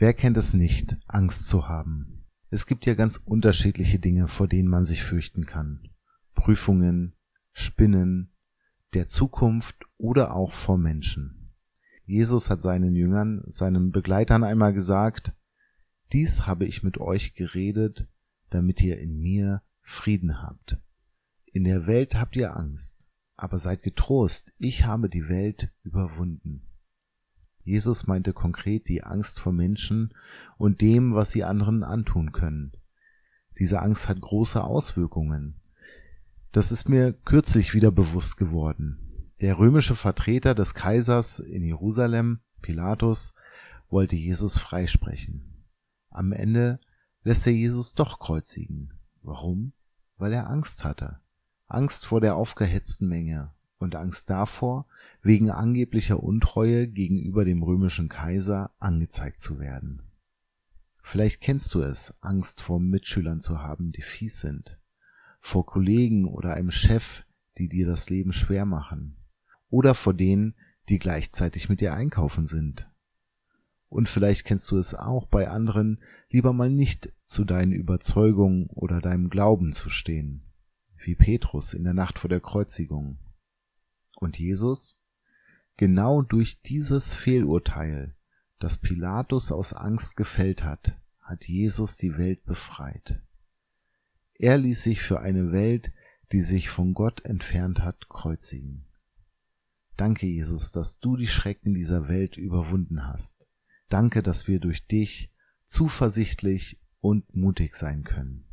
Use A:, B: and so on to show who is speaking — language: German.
A: Wer kennt es nicht, Angst zu haben? Es gibt ja ganz unterschiedliche Dinge, vor denen man sich fürchten kann. Prüfungen, Spinnen, der Zukunft oder auch vor Menschen. Jesus hat seinen Jüngern, seinen Begleitern einmal gesagt, dies habe ich mit euch geredet, damit ihr in mir Frieden habt. In der Welt habt ihr Angst, aber seid getrost, ich habe die Welt überwunden. Jesus meinte konkret die Angst vor Menschen und dem, was sie anderen antun können. Diese Angst hat große Auswirkungen. Das ist mir kürzlich wieder bewusst geworden. Der römische Vertreter des Kaisers in Jerusalem, Pilatus, wollte Jesus freisprechen. Am Ende lässt er Jesus doch kreuzigen. Warum? Weil er Angst hatte. Angst vor der aufgehetzten Menge und Angst davor, wegen angeblicher Untreue gegenüber dem römischen Kaiser angezeigt zu werden. Vielleicht kennst du es, Angst vor Mitschülern zu haben, die fies sind, vor Kollegen oder einem Chef, die dir das Leben schwer machen, oder vor denen, die gleichzeitig mit dir einkaufen sind. Und vielleicht kennst du es auch bei anderen, lieber mal nicht zu deinen Überzeugungen oder deinem Glauben zu stehen, wie Petrus in der Nacht vor der Kreuzigung. Und Jesus? Genau durch dieses Fehlurteil, das Pilatus aus Angst gefällt hat, hat Jesus die Welt befreit. Er ließ sich für eine Welt, die sich von Gott entfernt hat, kreuzigen. Danke, Jesus, dass du die Schrecken dieser Welt überwunden hast. Danke, dass wir durch dich zuversichtlich und mutig sein können.